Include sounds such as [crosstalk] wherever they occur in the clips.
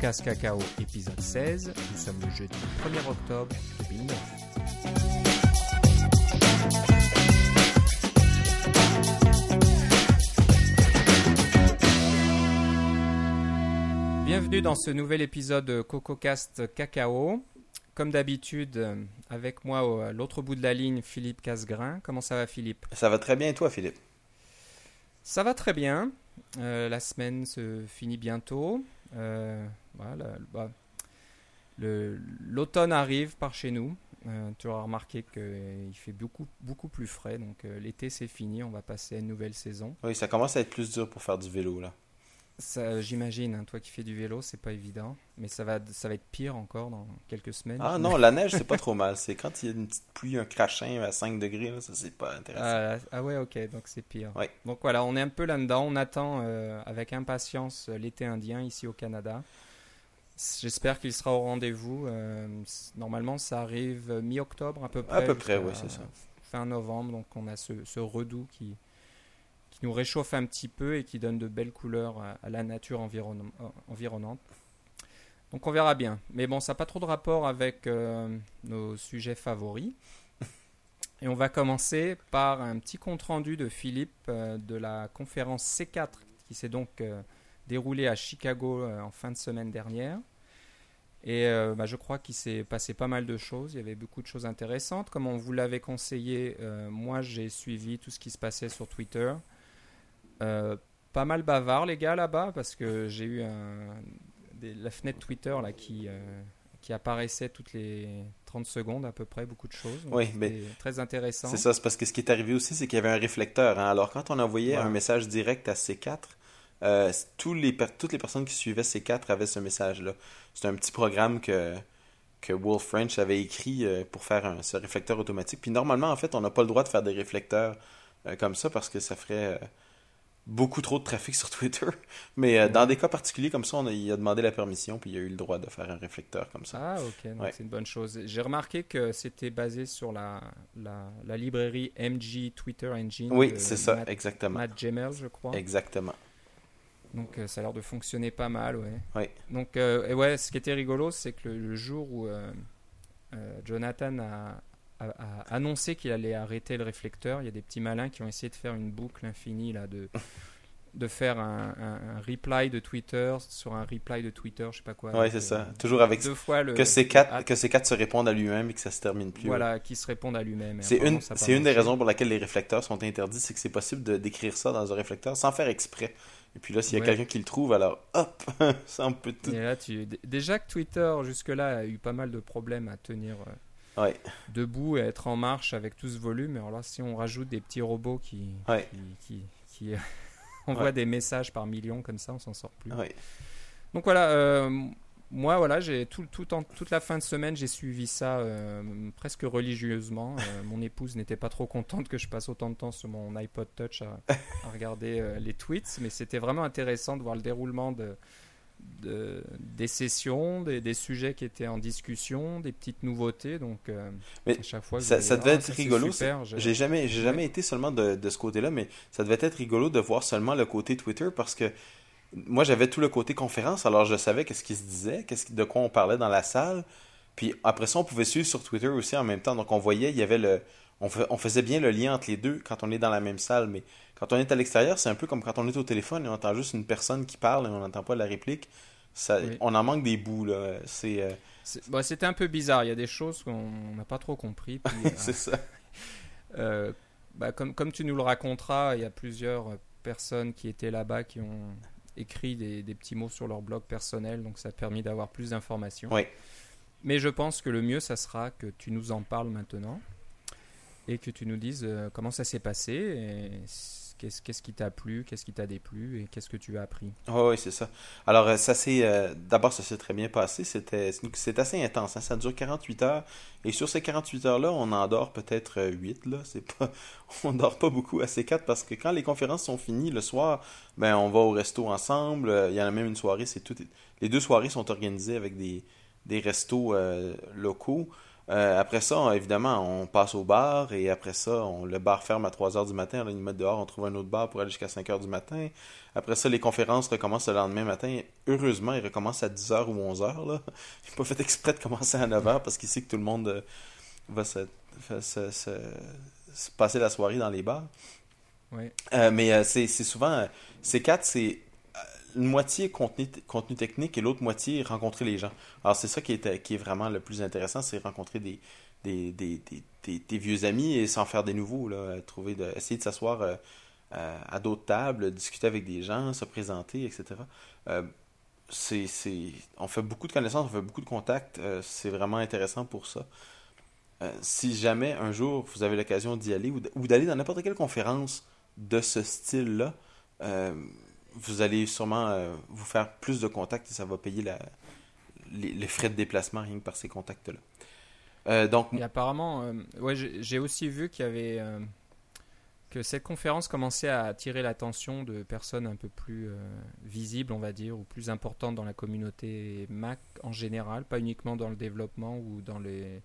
CocoCast Cacao, épisode 16. Nous sommes le jeudi 1er octobre 2009. Bienvenue dans ce nouvel épisode de CocoCast Cacao. Comme d'habitude, avec moi à l'autre bout de la ligne, Philippe Casgrain. Comment ça va, Philippe? Ça va très bien, et toi, Philippe? Ça va très bien. Euh, la semaine se finit bientôt. Euh, voilà, bah, L'automne arrive par chez nous. Euh, tu auras remarqué qu'il fait beaucoup, beaucoup plus frais. Donc euh, l'été c'est fini. On va passer à une nouvelle saison. Oui, ça commence à être plus dur pour faire du vélo, là. Ça, J'imagine, hein, toi qui fais du vélo, c'est pas évident. Mais ça va, ça va être pire encore dans quelques semaines. Ah non, la neige, c'est pas [laughs] trop mal. C'est quand il y a une petite pluie, un crachin à 5 degrés, là, ça, c'est pas intéressant. Ah, ah ouais, ok, donc c'est pire. Ouais. Donc voilà, on est un peu là-dedans. On attend euh, avec impatience l'été indien ici au Canada. J'espère qu'il sera au rendez-vous. Euh, normalement, ça arrive euh, mi-octobre à peu près. À peu près, oui, c'est ça. Fin novembre, donc on a ce, ce redout qui, qui nous réchauffe un petit peu et qui donne de belles couleurs à, à la nature environne- environnante. Donc on verra bien. Mais bon, ça n'a pas trop de rapport avec euh, nos sujets favoris. Et on va commencer par un petit compte-rendu de Philippe euh, de la conférence C4 qui s'est donc déroulée à Chicago en fin de semaine dernière. Et euh, bah, je crois qu'il s'est passé pas mal de choses. Il y avait beaucoup de choses intéressantes. Comme on vous l'avait conseillé, euh, moi j'ai suivi tout ce qui se passait sur Twitter. Euh, pas mal bavard les gars là-bas parce que j'ai eu un, des- la fenêtre Twitter là qui, qui apparaissait toutes les 30 secondes à peu près, beaucoup de choses. Donc, Oui, mais très intéressant. C'est ça, c'est parce que ce qui est arrivé aussi, c'est qu'il y avait un réflecteur. hein. Alors, quand on envoyait Ouais. un message direct à C4, euh, tous les per- toutes les personnes qui suivaient C4 avaient ce message-là. C'est un petit programme que, que Wolf French avait écrit euh, pour faire un- ce réflecteur automatique. Puis normalement, en fait, on n'a pas le droit de faire des réflecteurs euh, comme ça parce que ça ferait beaucoup trop de trafic [laughs] sur Twitter. Mais euh, dans des cas particuliers comme ça, on a, il a demandé la permission, puis il a eu le droit de faire un réflecteur comme ça. Ah ok, donc Ouais. c'est une bonne chose. J'ai remarqué que c'était basé sur la, la, la librairie MG Twitter Engine. Oui, c'est ça, Matt, exactement. Matt Gemmell, je crois. Exactement. Donc euh, ça a l'air de fonctionner pas mal, ouais. Donc euh, et ouais, ce qui était rigolo, c'est que le, le jour où euh, Jonathan a, a- a annoncé qu'il allait arrêter le réflecteur, il y a des petits malins qui ont essayé de faire une boucle infinie là de de faire un, un- un reply de Twitter sur un reply de Twitter, je sais pas quoi. Oui, Donc, c'est ça. Toujours avec deux fois le que ces quatre que ces quatre se répondent à lui-même et que ça se termine plus. voilà, qui se répondent à lui-même. C'est une c'est une des raisons pour laquelle les réflecteurs sont interdits, c'est que c'est possible de d'écrire ça dans un réflecteur sans faire exprès. Et puis là, s'il y a Ouais. quelqu'un qui le trouve, alors hop, [laughs] ça on peut tout. Et là, tu... d- Déjà que Twitter, jusque-là, a eu pas mal de problèmes à tenir euh, Ouais. debout et à être en marche avec tout ce volume. Alors là, si on rajoute des petits robots qui, Ouais. qui, qui, qui, euh, [laughs] envoient des messages par millions comme ça, on s'en sort plus. Donc voilà, euh, moi, voilà, j'ai tout, tout en- toute la fin de semaine, j'ai suivi ça euh, presque religieusement. Euh, mon épouse n'était pas trop contente que je passe autant de temps sur mon iPod Touch à, à regarder euh, les tweets, mais c'était vraiment intéressant de voir le déroulement de, de- des sessions, des, des sujets qui étaient en discussion, des petites nouveautés. Donc, euh, Mais à chaque fois, ça- ça devait Ah, être c'est rigolo, J'ai jamais j'ai jamais été seulement de, de ce côté-là, mais ça devait être rigolo de voir seulement le côté Twitter parce que moi j'avais tout le côté conférence, alors je savais qu'est-ce qui se disait, qu'est-ce de quoi on parlait dans la salle. Puis après ça, on pouvait suivre sur Twitter aussi en même temps. Donc on voyait, il y avait le. On, fa- on faisait bien le lien entre les deux quand on est dans la même salle, mais quand on est à l'extérieur, c'est un peu comme quand on est au téléphone et on entend juste une personne qui parle et on n'entend pas la réplique. Ça, Oui. On en manque des bouts, là. C'est euh, c'est- bah, C'était un peu bizarre. Il y a des choses qu'on n'a pas trop compris. Puis, [laughs] euh, c'est ça. [laughs] Euh, bah, comme, comme tu nous le raconteras, il y a plusieurs personnes qui étaient là-bas qui ont écrit des, des petits mots sur leur blog personnel, donc ça a permis d'avoir plus d'informations. Oui. Mais je pense que le mieux, ça sera que tu nous en parles maintenant et que tu nous dises euh, comment ça s'est passé, et qu'est-ce qui t'a plu, qu'est-ce qui t'a déplu et qu'est-ce que tu as appris? Oui, oui, c'est ça. Alors, euh, ça s'est. euh, D'abord, ça s'est très bien passé. C'est assez intense. hein. Ça dure 48 heures. Et sur ces 48 heures-là, on en dort peut-être 8. Là. C'est pas... [laughs] On dort pas beaucoup à ces 4 parce que quand les conférences sont finies le soir, ben, on va au resto ensemble. Euh, Il y en a même une soirée. c'est tout... Les deux soirées sont organisées avec des, des restos euh, locaux. Euh, après ça, évidemment, on passe au bar et après ça, on, le bar ferme à 3 heures du matin. Là, ils mettent dehors, on trouve un autre bar pour aller jusqu'à 5 heures du matin. Après ça, les conférences recommencent le lendemain matin. Heureusement, ils recommencent à 10 heures ou 11 heures. Là. [laughs] Il n'a pas fait exprès de commencer à 9 heures parce qu'il sait que tout le monde euh, va se, se, se, passer la soirée dans les bars. Euh, mais c'est souvent. ces quatre, c'est une moitié contenu, contenu technique et l'autre moitié rencontrer les gens. Alors c'est ça qui est, qui est vraiment le plus intéressant, c'est rencontrer des, des, des, des, vieux amis et s'en faire des nouveaux. Là, trouver de, essayer de s'asseoir euh, à d'autres tables, discuter avec des gens, se présenter, etc. Euh, c'est, on fait beaucoup de connaissances, on fait beaucoup de contacts. Euh, c'est vraiment intéressant pour ça. si jamais un jour vous avez l'occasion d'y aller ou d'aller dans n'importe quelle conférence de ce style-là, vous allez sûrement euh, vous faire plus de contacts et ça va payer les, frais de déplacement rien que par ces contacts-là. Euh, donc, apparemment, euh, ouais, j'ai aussi vu qu'il y avait que cette conférence commençait à attirer l'attention de personnes un peu plus visibles, on va dire, ou plus importantes dans la communauté Mac en général, pas uniquement dans le développement ou dans les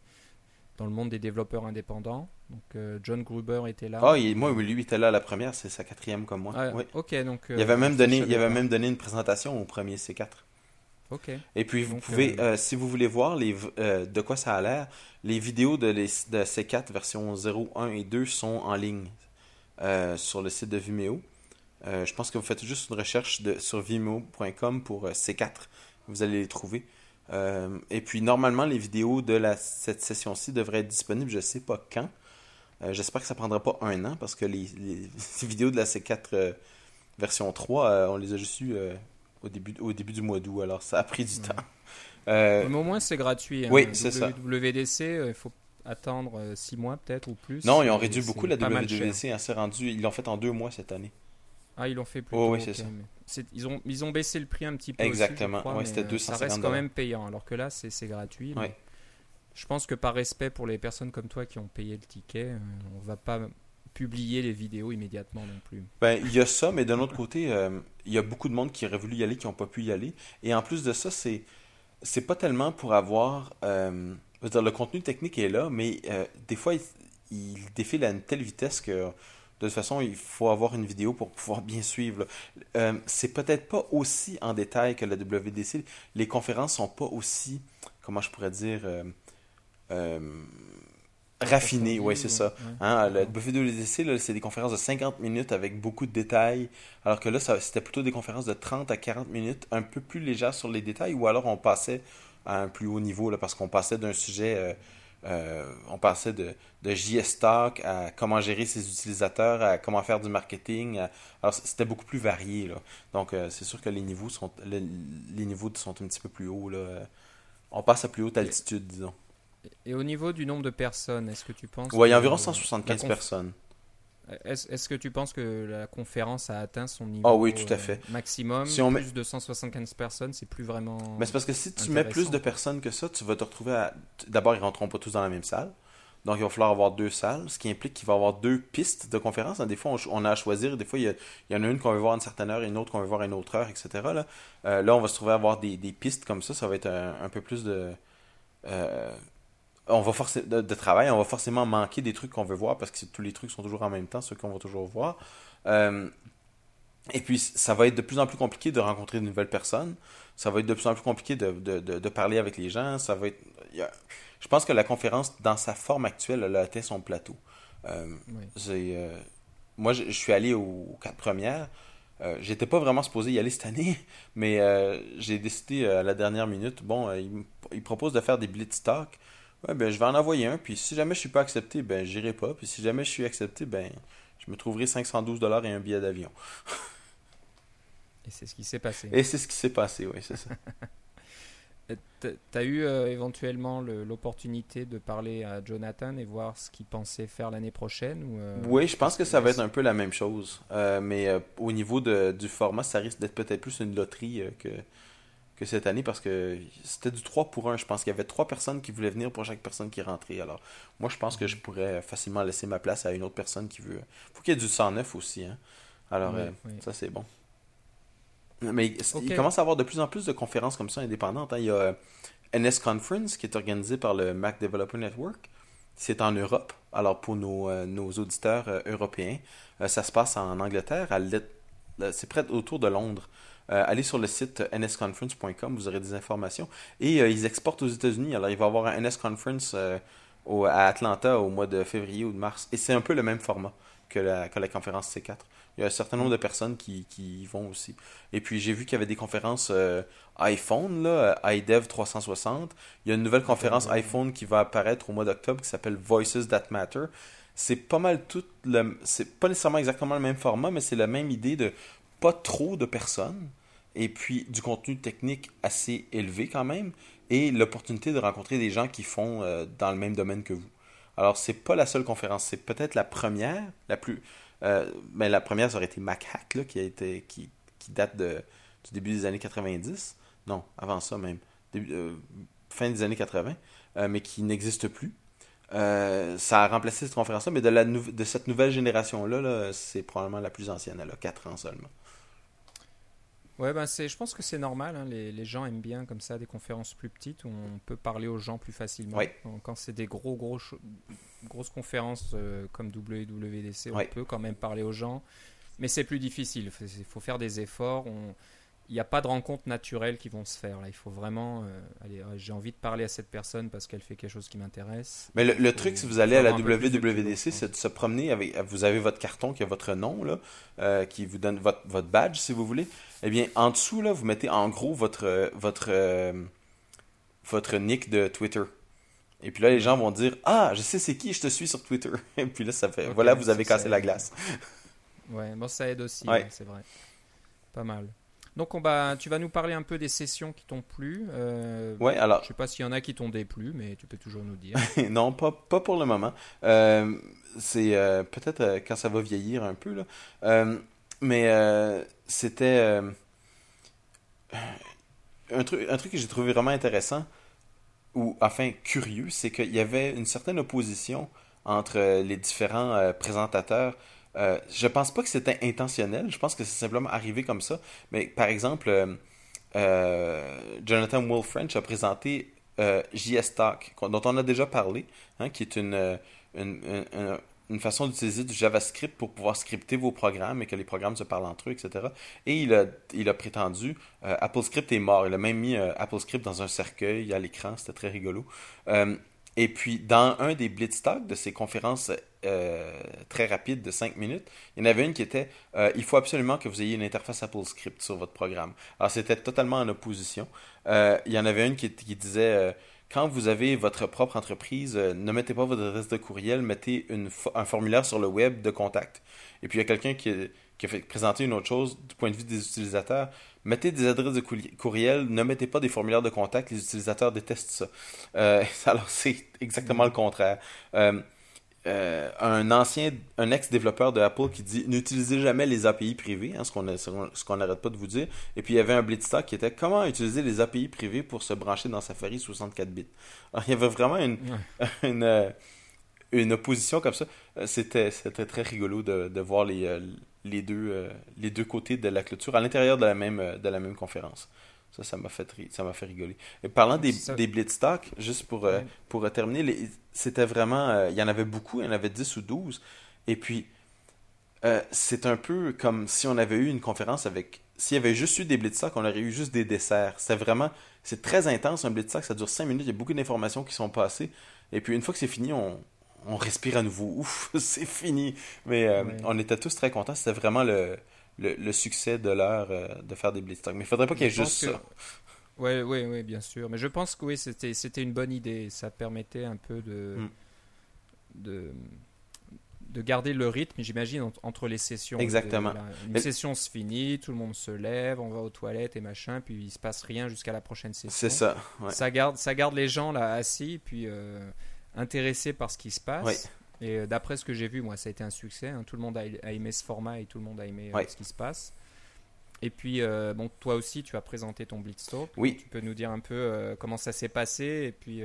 dans le monde des développeurs indépendants. Donc euh, John Gruber était là. Ah, moi, lui était là à la première, c'est sa quatrième comme moi. Ah, Ok, donc. il avait même donné, il avait même donné une présentation au premier C4. Ok. Et puis vous pouvez, euh, euh, si vous voulez voir les, de quoi ça a l'air, les vidéos de, les, de C4 version 0, 1 et 2 sont en ligne sur le site de Vimeo. je pense que vous faites juste une recherche de, sur vimeo.com pour C4. Vous allez les trouver. Euh, et puis normalement, les vidéos de la, cette session-ci devraient être disponibles, je ne sais pas quand. Euh, j'espère que ça ne prendra pas un an parce que les, [laughs] vidéos de la C4 euh, version 3, on les a juste eues au, début, au début du mois d'août, alors ça a pris du temps. Mais au moins c'est gratuit. Hein. Oui, c'est ça. WDC, il faut attendre 6 mois peut-être ou plus. Non, ils ont réduit beaucoup la WDC, hein, rendu, ils l'ont fait en deux mois cette année. Ah, ils l'ont fait plus oh, oui, c'est ça. Ils, ont, ils ont baissé le prix un petit peu. Exactement. c'était 250 euh, Ça reste quand même payant, alors que là, c'est gratuit. Je pense que par respect pour les personnes comme toi qui ont payé le ticket, euh, on va pas publier les vidéos immédiatement non plus. Ben, il y a ça, mais d'un autre côté, euh, il y a beaucoup de monde qui aurait voulu y aller, qui n'ont pas pu y aller. Et en plus de ça, c'est c'est pas tellement pour avoir. dire, le contenu technique est là, mais des fois, il, il, défile à une telle vitesse que de toute façon, il faut avoir une vidéo pour pouvoir bien suivre. Euh, c'est peut-être pas aussi en détail que la WDC. Les conférences sont pas aussi, comment je pourrais dire, euh, euh, raffinées. Oui, c'est ça. Hein, la WDC, c'est des conférences de 50 minutes avec beaucoup de détails. Alors que là, c'était plutôt des conférences de 30 à 40 minutes, un peu plus légères sur les détails, ou alors on passait à un plus haut niveau, là, parce qu'on passait d'un sujet euh, on passait de, de JS Talk à comment gérer ses utilisateurs, à comment faire du marketing. Alors, c'était beaucoup plus varié. Là. Donc, euh, c'est sûr que les niveaux, sont, les, niveaux sont un petit peu plus hauts. Là. On passe à plus haute altitude, disons. Et au niveau du nombre de personnes, est-ce que tu penses... Oui, il y a environ 175 personnes. Est-ce que tu penses que la conférence a atteint son niveau oh oui, tout à fait. Euh, maximum? Si on Plus de 175 personnes, c'est plus vraiment. Mais c'est parce que si tu mets plus de personnes que ça, tu vas te retrouver à. D'abord, ils rentreront pas tous dans la même salle. Donc, il va falloir avoir deux salles, ce qui implique qu'il va y avoir deux pistes de conférence. Des fois, on, a à choisir. Des fois, il y, en a une qu'on veut voir à une certaine heure et une autre qu'on veut voir à une autre heure, etc. Là, euh, là on va se trouver à avoir des, pistes comme ça. Ça va être un, peu plus de. Euh, on va forcer de, travail, on va forcément manquer des trucs qu'on veut voir parce que tous les trucs sont toujours en même temps, ceux qu'on va toujours voir. Euh, et puis, ça va être de plus en plus compliqué de rencontrer de nouvelles personnes. Ça va être de plus en plus compliqué de, de, parler avec les gens. Ça va être. je pense que la conférence, dans sa forme actuelle, elle a atteint son plateau. Euh, euh, moi, je, suis allé aux, quatre premières. J'étais pas vraiment supposé y aller cette année, [laughs] mais j'ai décidé à la dernière minute. Bon, il, il, propose de faire des blitz talk. Ouais, ben, je vais en envoyer un, puis si jamais je suis pas accepté, ben, j'irai pas. Puis si jamais je suis accepté, ben, je me trouverai 512 dollars et un billet d'avion. et c'est ce qui s'est passé. Et c'est ce qui s'est passé, oui, c'est ça. [laughs] Tu as eu euh, éventuellement l'opportunité de parler à Jonathan et voir ce qu'il pensait faire l'année prochaine ou, euh, Oui, je pense que ça va être un peu la même chose. Euh, mais au niveau de, du format, ça risque d'être peut-être plus une loterie que, que cette année parce que c'était du 3 pour 1. Je pense qu'il y avait trois personnes qui voulaient venir pour chaque personne qui rentrait. Alors, moi, je pense que je pourrais facilement laisser ma place à une autre personne qui veut. faut qu'il y ait du 109 aussi. Hein. Alors, euh, ça, c'est bon. Mais il commence à avoir de plus en plus de conférences comme ça indépendantes. Hein. Il y a NS Conference, qui est organisé par le Mac Developer Network. C'est en Europe. Alors, pour nos, nos auditeurs européens, ça se passe en Angleterre. C'est près autour de Londres. Allez sur le site nsconference.com, vous aurez des informations. Et ils exportent aux États-Unis. Alors, il va y avoir un NS Conference à Atlanta au mois de février ou de mars. Et c'est un peu le même format que la, que la conférence C4. Il y a un certain nombre de personnes qui, qui y vont aussi. Et puis j'ai vu qu'il y avait des conférences euh, iPhone, là, iDev 360. Il y a une nouvelle conférence iPhone qui va apparaître au mois d'octobre qui s'appelle Voices That Matter. C'est pas mal tout le. C'est pas nécessairement exactement le même format, mais c'est la même idée de pas trop de personnes. Et puis du contenu technique assez élevé quand même. Et l'opportunité de rencontrer des gens qui font euh, dans le même domaine que vous. Alors, c'est pas la seule conférence, c'est peut-être la première, la plus. Euh, mais la première, ça aurait été MacHack, là, qui, a été, qui, qui date de, du début des années 90. Non, avant ça même. Euh, fin des années 80, euh, mais qui n'existe plus. Ça a remplacé cette conférence-là, mais de, la de cette nouvelle génération-là, -là, c'est probablement la plus ancienne. Elle a 4 ans seulement. Ouais, ben c'est, je pense que c'est normal. Hein. Les, les, gens aiment bien comme ça des conférences plus petites où on peut parler aux gens plus facilement. Quand c'est des gros, gros, grosses conférences euh, comme WWDC, on peut quand même parler aux gens, mais c'est plus difficile. Il faut faire des efforts. On, il n'y a pas de rencontres naturelles qui vont se faire. Là. Il faut vraiment. Euh, allez, j'ai envie de parler à cette personne parce qu'elle fait quelque chose qui m'intéresse. Mais le, truc, si vous allez à la WWDC, c'est de se promener avec. Vous avez votre carton qui a votre nom, là, euh, qui vous donne votre, votre, badge, si vous voulez. Eh bien, en dessous, là, vous mettez en gros votre, votre, euh, votre nick de Twitter. Et puis là, les gens vont dire Ah, je sais c'est qui, je te suis sur Twitter. [laughs] Et puis là, ça fait. voilà, vous avez cassé la glace. Ouais, bon, ça aide aussi, ouais. c'est vrai. Pas mal. Donc on va, tu vas nous parler un peu des sessions qui t'ont plu. Euh, ouais, alors. Je sais pas s'il y en a qui t'ont déplu, mais tu peux toujours nous dire. [laughs] non, pas, pas pour le moment. Euh, c'est euh, peut-être euh, quand ça va vieillir un peu là. mais c'était un truc, un truc que j'ai trouvé vraiment intéressant ou enfin curieux, c'est qu'il y avait une certaine opposition entre les différents présentateurs euh, je pense pas que c'était intentionnel. Je pense que c'est simplement arrivé comme ça. Mais par exemple, euh, euh, Jonathan Wolfrench a présenté JS Talk, dont on a déjà parlé, hein, qui est une, une, façon d'utiliser du JavaScript pour pouvoir scripter vos programmes et que les programmes se parlent entre eux, etc. Et il a, il a prétendu AppleScript est mort. Il a même mis AppleScript dans un cercueil à l'écran. C'était très rigolo. Et puis, dans un des Blitz Talk de ces conférences euh, très rapides de 5 minutes, il y en avait une qui était euh, il faut absolument que vous ayez une interface AppleScript sur votre programme. Alors, c'était totalement en opposition. Euh, il y en avait une qui, disait quand vous avez votre propre entreprise, ne mettez pas votre adresse de courriel, mettez une, un formulaire sur le web de contact. Et puis, il y a quelqu'un qui, qui a fait présenter une autre chose du point de vue des utilisateurs. Mettez des adresses de courriel, ne mettez pas des formulaires de contact, les utilisateurs détestent ça. [laughs] Alors c'est exactement le contraire. Euh, un ancien, un ex-développeur de Apple qui dit n'utilisez jamais les API privées, hein, ce qu'on n'arrête pas de vous dire. Et puis il y avait un Blitztalk qui était comment utiliser les API privées pour se brancher dans Safari 64 bits? Alors il y avait vraiment une, [laughs] une, une, opposition comme ça. C'était très rigolo de, de voir les, les deux, euh, les deux côtés de la clôture à l'intérieur de la même, euh, de la même conférence. Ça, ça m'a fait, ça m'a fait rigoler. Et parlant des, des Blitz Talk, juste pour, euh, pour terminer, c'était vraiment. il y en avait beaucoup, il y en avait 10 ou 12. Et puis, c'est un peu comme si on avait eu une conférence avec. S'il y avait juste eu des Blitz Talk, on aurait eu juste des desserts. C'était vraiment. C'est très intense, un Blitz Talk, ça dure 5 minutes, il y a beaucoup d'informations qui sont passées. Et puis, une fois que c'est fini, on, on respire à nouveau. [laughs] Ouf, c'est fini. Mais euh, on était tous très contents. C'était vraiment le, le, succès de l'heure euh, de faire des Blitz Mais il faudrait pas qu'il y ait juste ça. Oui, oui, oui, bien sûr. Mais je pense que oui, c'était, une bonne idée. Ça permettait un peu de, hmm. de, de garder le rythme, j'imagine, entre les sessions. Exactement. Une session se finit, tout le monde se lève, on va aux toilettes et machin, puis il se passe rien jusqu'à la prochaine session. C'est ça. Ça, garde, ça garde les gens là assis, puis... Euh, intéressé par ce qui se passe. Et euh, d'après ce que j'ai vu, moi, ça a été un succès. Hein. Tout le monde a, aimé ce format et tout le monde a aimé euh, ce qui se passe. Et puis, euh, bon, toi aussi, tu as présenté ton Blitztalk. Oui. Tu peux nous dire un peu comment ça s'est passé et puis.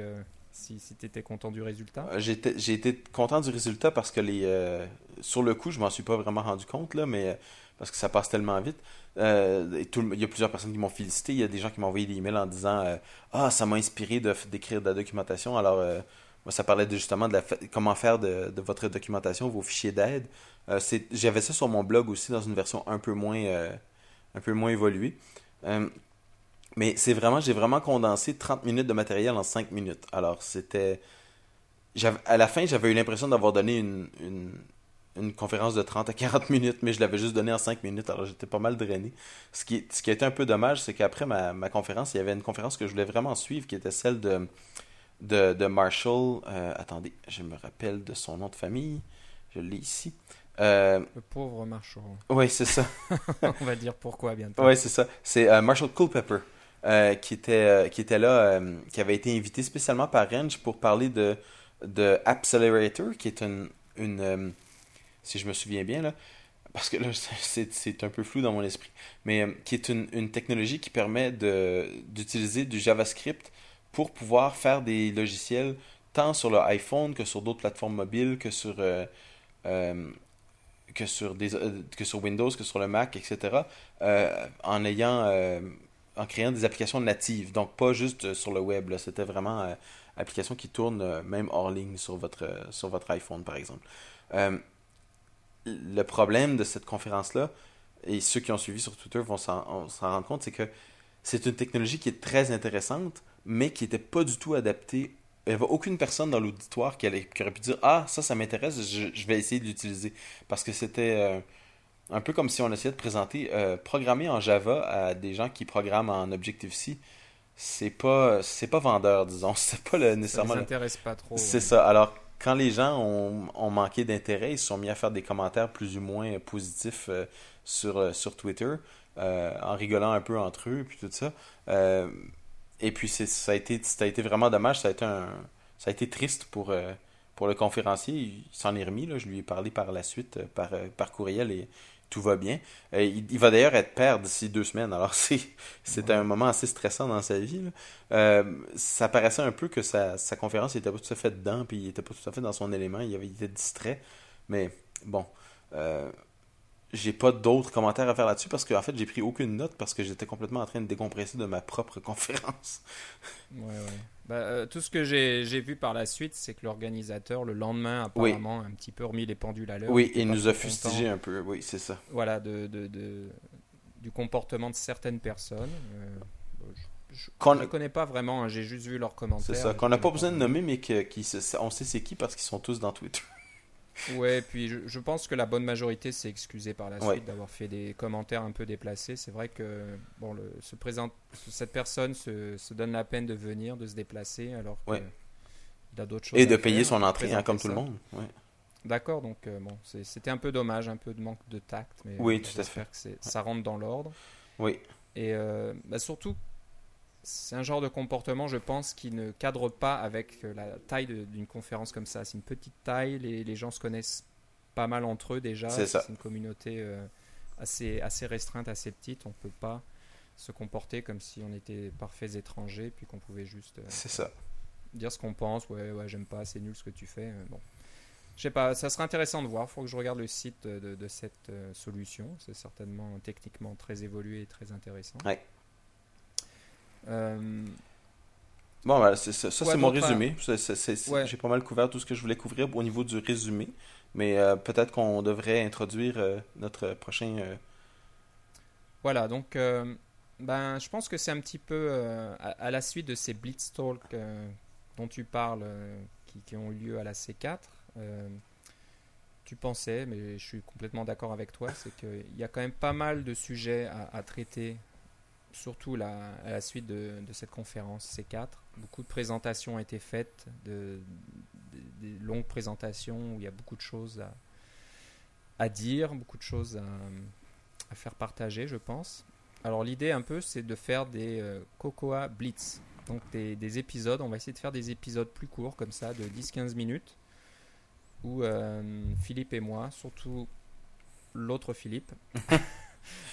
si, si tu étais content du résultat. J'ai été content du résultat parce que les sur le coup, je m'en suis pas vraiment rendu compte, là, mais parce que ça passe tellement vite. et tout, il y a plusieurs personnes qui m'ont félicité. Il y a des gens qui m'ont envoyé des emails en disant Ah, ça m'a inspiré d'écrire de, la documentation. Alors, ça parlait justement de comment faire de, de, votre documentation, vos fichiers d'aide. J'avais ça sur mon blog aussi dans une version un peu moins, un peu moins évoluée. Mais c'est vraiment, j'ai vraiment condensé 30 minutes de matériel en 5 minutes. Alors, c'était. À la fin, j'avais eu l'impression d'avoir donné une, une, conférence de 30 à 40 [laughs] minutes, mais je l'avais juste donné en 5 minutes, alors j'étais pas mal drainé. Ce qui, ce qui a été un peu dommage, c'est qu'après ma, ma, conférence, il y avait une conférence que je voulais vraiment suivre, qui était celle de, de, de Marshall. Euh, attendez, je me rappelle de son nom de famille. Je l'ai ici. Euh, le pauvre Marshall. Oui, c'est ça. [laughs] On va dire pourquoi bientôt. Oui, c'est ça. C'est euh, Marshall Culpepper. Qui, était, qui était là, qui avait été invité spécialement par Range pour parler de, de Accelerator, qui est une, une si je me souviens bien, là, parce que là, [laughs] c'est un peu flou dans mon esprit, mais qui est une, une technologie qui permet d'utiliser du JavaScript pour pouvoir faire des logiciels tant sur le iPhone que sur d'autres plateformes mobiles, que sur, que, sur des, que sur Windows, que sur le Mac, etc., en ayant en créant des applications natives, donc pas juste euh, sur le web. C'était vraiment euh, applications qui tournent euh, même hors ligne sur votre, sur votre iPhone, par exemple. le problème de cette conférence-là, et ceux qui ont suivi sur Twitter vont s'en rendre compte, c'est que c'est une technologie qui est très intéressante, mais qui n'était pas du tout adaptée. Il n'y avait aucune personne dans l'auditoire qui, qui, aurait pu dire Ah, ça, ça m'intéresse, je, vais essayer de l'utiliser. Parce que c'était un peu comme si on essayait de présenter euh, programmer en Java à des gens qui programment en Objective-C. C'est pas c'est pas vendeur, disons. [laughs] C'est pas le, nécessairement. Ça intéresse pas trop. C'est ça. Alors, quand les gens ont, manqué d'intérêt, ils se sont mis à faire des commentaires plus ou moins positifs euh, sur, euh, sur Twitter, en rigolant un peu entre eux, puis tout ça. Et puis, ça a, été, ça a été vraiment dommage. Ça a été, un, ça a été triste pour, pour le conférencier. Il s'en est remis. Là. Je lui ai parlé par la suite, par, par courriel, et tout va bien. Euh, il, va d'ailleurs être père d'ici deux semaines, alors [laughs] c'est c'était un moment assez stressant dans sa vie. Euh, ça paraissait un peu que sa, sa conférence n'était pas tout à fait dedans, puis il était pas tout à fait dans son élément, il, avait, été distrait. Mais bon, euh, j'ai pas d'autres commentaires à faire là-dessus parce qu'en fait, j'ai pris aucune note parce que j'étais complètement en train de décompresser de ma propre [laughs] conférence. Ouais, ouais. Bah, euh, tout ce que j'ai vu par la suite, c'est que l'organisateur, le lendemain, apparemment, a un petit peu remis les pendules à l'heure. Oui, et il nous a fustigé un peu, oui, c'est ça. Voilà, de, de, de, du comportement de certaines personnes. Euh, je ne connais pas vraiment, hein, j'ai juste vu leurs commentaires. C'est ça, qu'on n'a pas besoin de nommer, mais qu'on qui, on sait c'est qui parce qu'ils sont tous dans Twitter. Ouais, puis je, pense que la bonne majorité s'est excusée par la suite d'avoir fait des commentaires un peu déplacés. C'est vrai que bon, le, se présente, cette personne se, se, donne la peine de venir, de se déplacer, alors qu'il a d'autres choses. Et de payer son entrée, hein, comme tout le monde. D'accord, donc euh, bon, c'était un peu dommage, un peu de manque de tact, mais oui, tout à fait. que ça rentre dans l'ordre. Oui. Et euh, bah, surtout, c'est un genre de comportement, je pense, qui ne cadre pas avec euh, la taille d'une conférence comme ça. C'est une petite taille, les, les, gens se connaissent pas mal entre eux déjà. C'est une communauté euh, assez, assez restreinte, assez petite. On ne peut pas se comporter comme si on était parfaits étrangers, puis qu'on pouvait juste euh, ça. dire ce qu'on pense. Ouais, ouais, j'aime pas, c'est nul ce que tu fais. bon. Je sais pas, ça serait intéressant de voir. Il faut que je regarde le site de, de cette solution. C'est certainement techniquement très évolué et très intéressant. Ouais. Euh, bon, bah, ça, c'est mon résumé. J'ai pas mal couvert tout ce que je voulais couvrir au niveau du résumé. Mais euh, peut-être qu'on devrait introduire euh, notre prochain. Voilà, donc ben, je pense que c'est un petit peu à, la suite de ces Blitz Talk dont tu parles, qui, ont eu lieu à la C4. tu pensais, mais je suis complètement d'accord avec toi, c'est qu'il y a quand même pas mal de sujets à, à traiter surtout la, à la suite de, cette conférence C4. Beaucoup de présentations ont été faites, de, longues présentations où il y a beaucoup de choses à, dire, beaucoup de choses à, faire partager, je pense. Alors l'idée un peu, c'est de faire des euh, Cocoa Blitz, donc des, épisodes. On va essayer de faire des épisodes plus courts, comme ça, de 10-15 minutes, où euh, Philippe et moi, surtout l'autre Philippe, [laughs]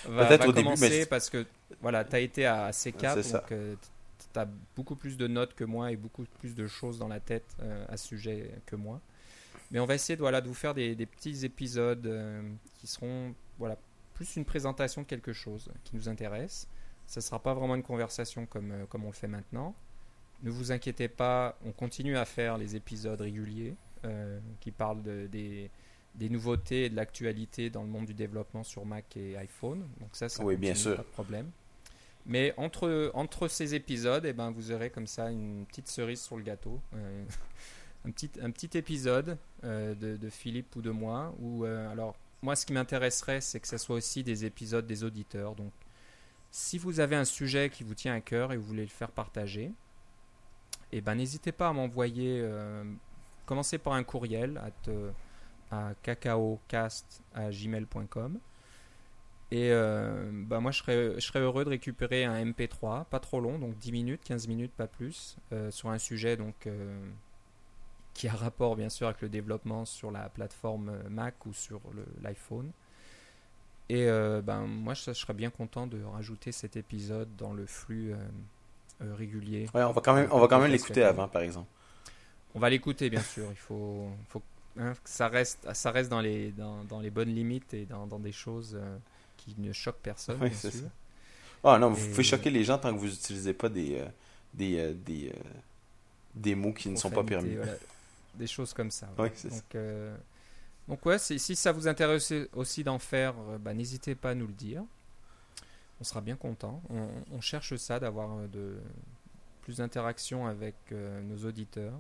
va, Peut-être au commencer début, parce que voilà, tu as été à C4, donc euh, tu as beaucoup plus de notes que moi et beaucoup plus de choses dans la tête euh, à ce sujet que moi. Mais on va essayer de, voilà, de vous faire des, petits épisodes euh, qui seront voilà, plus une présentation de quelque chose qui nous intéresse. Ce ne sera pas vraiment une conversation comme, euh, comme on le fait maintenant. Ne vous inquiétez pas, on continue à faire les épisodes réguliers qui parlent de, des, des nouveautés et de l'actualité dans le monde du développement sur Mac et iPhone. Donc ça, ça oui, bien sûr. pas de problème. Mais entre, entre ces épisodes, eh ben, vous aurez comme ça une petite cerise sur le gâteau. Euh, [laughs] un, petit, un petit épisode euh, de, de, Philippe ou de moi. Où, euh, alors, moi, ce qui m'intéresserait, c'est que ce soit aussi des épisodes des auditeurs. Donc, si vous avez un sujet qui vous tient à cœur et vous voulez le faire partager, eh ben, n'hésitez pas à m'envoyer. commencez par un courriel à, à cacaocast.gmail.com et euh, bah moi, je serais, je serais heureux de récupérer un MP3, pas trop long, donc 10 minutes, 15 minutes, pas plus, euh, sur un sujet donc, euh, qui a rapport bien sûr avec le développement sur la plateforme Mac ou sur l'iPhone. Et ben, moi, je, serais bien content de rajouter cet épisode dans le flux régulier. Ouais, on va quand même, on va quand même l'écouter avant, par exemple. On va l'écouter, bien sûr. Il faut, faut hein, ça reste, ça reste dans, les, dans, dans les bonnes limites et dans, dans des choses ne choque personne. Oui, c'est ça. Ah non, vous pouvez choquer les gens tant que vous n'utilisez pas des, euh, des, euh, des, euh, des, mots qui ne sont pas permis. [laughs] Des choses comme ça. Oui, c'est donc, donc ouais, si ça vous intéresse aussi d'en faire, bah, n'hésitez pas à nous le dire. On sera bien content. On, on cherche ça, d'avoir de plus d'interactions avec nos auditeurs.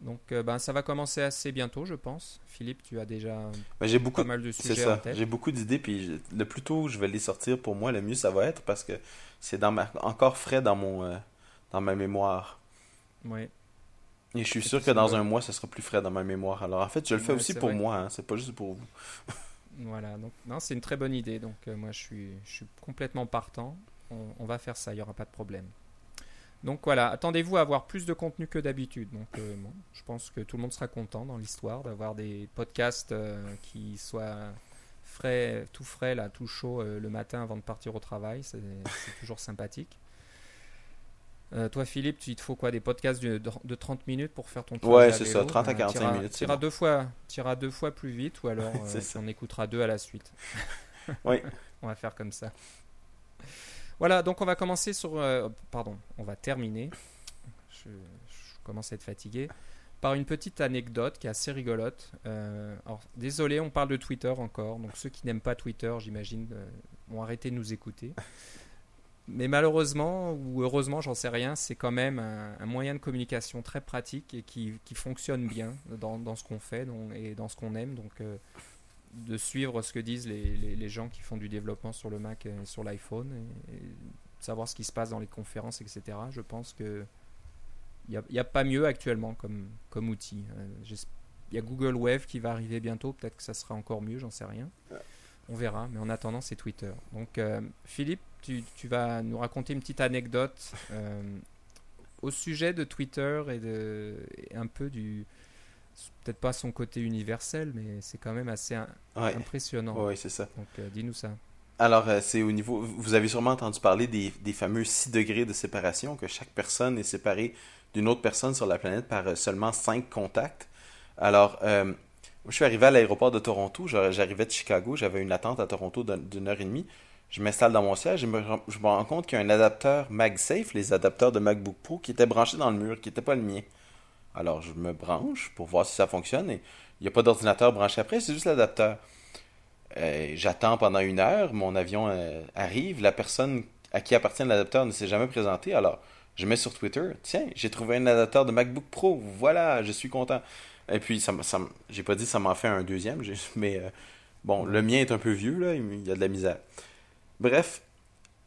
Donc euh, ben, ça va commencer assez bientôt, je pense. Philippe, tu as déjà ben, j'ai beaucoup, pas mal de sujets ça. J'ai beaucoup d'idées, puis le plus tôt je vais les sortir, pour moi, le mieux ça va être parce que c'est dans ma... encore frais dans, mon, euh, dans ma mémoire. Oui. Et je suis sûr que dans un mois, ça sera plus frais dans ma mémoire. Alors en fait, je le fais aussi pour moi, hein. c'est pas juste pour vous. [laughs] voilà, donc non, c'est une très bonne idée. Donc euh, moi, je suis, je suis complètement partant. On, on va faire ça, il n'y aura pas de problème. Donc voilà, attendez-vous à avoir plus de contenu que d'habitude. Donc euh, je pense que tout le monde sera content dans l'histoire d'avoir des podcasts euh, qui soient frais, tout frais, là, tout chaud euh, le matin avant de partir au travail. C'est toujours sympathique. toi, Philippe, tu te faut quoi Des podcasts de, de 30 minutes pour faire ton travail Ouais, c'est ça, 30 à 45 minutes. Tu iras, deux, fois, deux fois plus vite ou alors [laughs] on écoutera deux à la suite. oui. [laughs] on va faire comme ça. Voilà, donc on va commencer sur. Euh, pardon, on va terminer. Je, commence à être fatigué. Par une petite anecdote qui est assez rigolote. Euh, désolé, on parle de Twitter encore. Donc, ceux qui n'aiment pas Twitter, j'imagine, euh, vont arrêter de nous écouter. Mais malheureusement, ou heureusement, j'en sais rien, c'est quand même un, moyen de communication très pratique et qui, fonctionne bien dans, ce qu'on fait et dans ce qu'on aime. Donc, de suivre ce que disent les, les, gens qui font du développement sur le Mac et sur l'iPhone savoir ce qui se passe dans les conférences, etc. Je pense que il n'y a, pas mieux actuellement comme, comme outil. Euh, il y a Google Wave qui va arriver bientôt, peut-être que ça sera encore mieux, j'en sais rien. On verra, mais en attendant, c'est Twitter. Donc, euh, Philippe, tu, tu, vas nous raconter une petite anecdote euh, au sujet de Twitter et, de, et un peu du, peut-être pas son côté universel, mais c'est quand même assez impressionnant. Oui, c'est ça. Donc, euh, dis-nous ça. Alors, euh, c'est au niveau. Vous avez sûrement entendu parler des, des, fameux 6 degrés de séparation, que chaque personne est séparée d'une autre personne sur la planète par euh, seulement 5 contacts. Alors, je suis arrivé à l'aéroport de Toronto, j'arrivais de Chicago, j'avais une attente à Toronto d'une heure et demie. Je m'installe dans mon siège et je me rends compte qu'il y a un adapteur MagSafe, les adapteurs de MacBook Pro, qui était branché dans le mur, qui n'était pas le mien. Alors, je me branche pour voir si ça fonctionne. Et il n'y a pas d'ordinateur branché après, c'est juste l'adapteur. Euh, j'attends pendant une heure, mon avion euh, arrive, la personne à qui appartient l'adapteur ne s'est jamais présentée. Alors, je mets sur Twitter, tiens, j'ai trouvé un adapteur de MacBook Pro, voilà, je suis content. Et puis, ça, ça j'ai pas dit ça m'en fait un deuxième, [laughs] mais euh, bon, le mien est un peu vieux, là, il y a de la misère. Bref,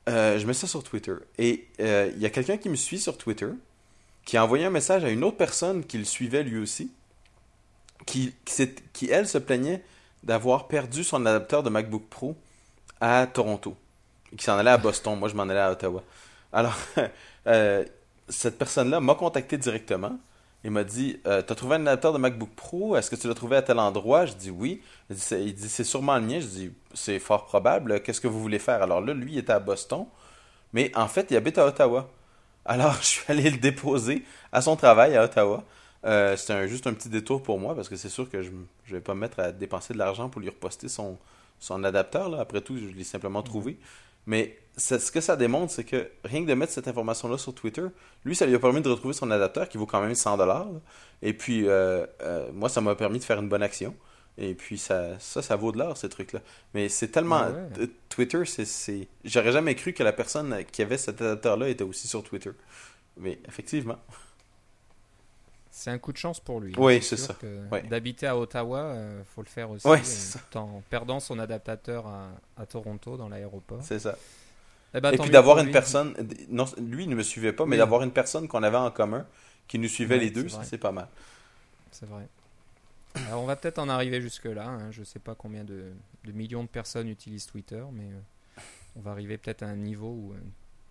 je mets ça sur Twitter. Et il y a quelqu'un qui me suit sur Twitter, qui a envoyé un message à une autre personne qui le suivait lui aussi, qui, elle se plaignait d'avoir perdu son adapteur de MacBook Pro à Toronto, et qui s'en allait à Boston. Moi, je m'en allais à Ottawa. Alors, [laughs] euh, cette personne-là m'a contacté directement et m'a dit euh, T'as trouvé un adapteur de MacBook Pro? Est-ce que tu l'as trouvé à tel endroit Je dis Oui. Il dit C'est sûrement le mien. Je dis C'est fort probable. Qu'est-ce que vous voulez faire Alors là, lui, il était à Boston, mais en fait, il habite à Ottawa. Alors, [laughs] je suis allé le déposer à son travail à Ottawa. Euh, C'était juste un petit détour pour moi parce que c'est sûr que je ne vais pas me mettre à dépenser de l'argent pour lui reposter son, son adapteur. Là. Après tout, je l'ai simplement trouvé. Mais ce que ça démontre, c'est que rien que de mettre cette information-là sur Twitter, lui, ça lui a permis de retrouver son adapteur qui vaut quand même 100$. Et puis, euh, euh, moi, ça m'a permis de faire une bonne action. Et puis, ça, ça, ça vaut de l'or, ces trucs-là. Mais c'est tellement. Ah ouais. Twitter, c'est. J'aurais jamais cru que la personne qui avait cet adapteur-là était aussi sur Twitter. Mais effectivement. C'est un coup de chance pour lui. Oui, c'est ça. Ouais. D'habiter à Ottawa, il faut le faire aussi. Ouais, euh, tout en perdant son adaptateur à, à Toronto dans l'aéroport. C'est ça. Eh ben, Et puis d'avoir une lui. personne. Non, lui, il ne me suivait pas, mais Oui. d'avoir une personne qu'on avait en commun qui nous suivait Ouais, les deux, c'est pas mal. C'est vrai. Alors on va peut-être en arriver jusque-là. hein. Je sais pas combien de, de millions de personnes utilisent Twitter, mais euh, on va arriver peut-être à un niveau où euh,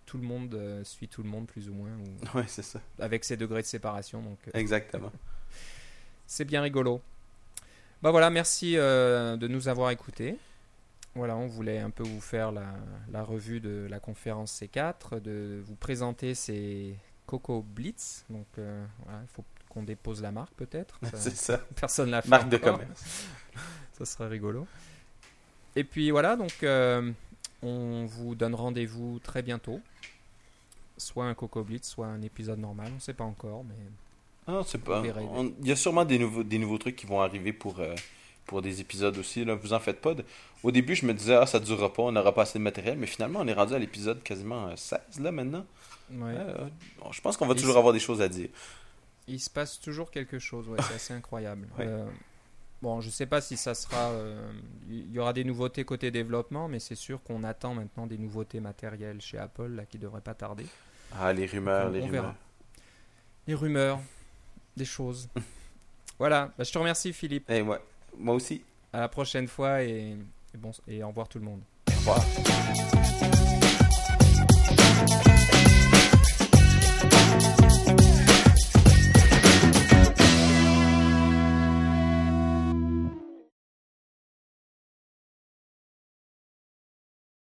tout le monde euh, suit tout le monde plus ou moins, ou [laughs] c'est ça. avec ces degrés de séparation. Donc Exactement. [laughs] c'est bien rigolo. Bah voilà, merci de nous avoir écoutés. Voilà, on voulait un peu vous faire la, la revue de la conférence C4, de vous présenter ces Coco Blitz. Donc voilà, il faut qu'on dépose la marque peut-être. [laughs] C'est ça. Personne l'a fait. Marque de commerce. [laughs] Ça serait rigolo. Et puis voilà, donc euh, on vous donne rendez-vous très bientôt. Soit un Coco Blitz, soit un épisode normal, on ne sait pas encore, mais Ah, c'est pas. Il y a sûrement des nouveaux, des nouveaux trucs qui vont arriver pour, euh, pour des épisodes aussi. Là. Vous en faites pas. de- Au début, je me disais, ah, ça durera pas, on n'aura pas assez de matériel. Mais finalement, on est rendu à l'épisode quasiment euh, 16 là maintenant. ouais. Euh, je pense qu'on va Et toujours avoir des choses à dire. Il se passe toujours quelque chose, ouais, c'est assez incroyable. Ouais. Euh, bon, je sais pas si ça sera. euh, Il y aura des nouveautés côté développement, mais c'est sûr qu'on attend maintenant des nouveautés matérielles chez Apple là, qui devraient pas tarder. Ah, les rumeurs, les on rumeurs. verra. Des rumeurs, des choses. [laughs] voilà, bah, je te remercie Philippe. Eh, ouais. Moi aussi. À la prochaine fois et, et bon, et au revoir tout le monde. Au revoir.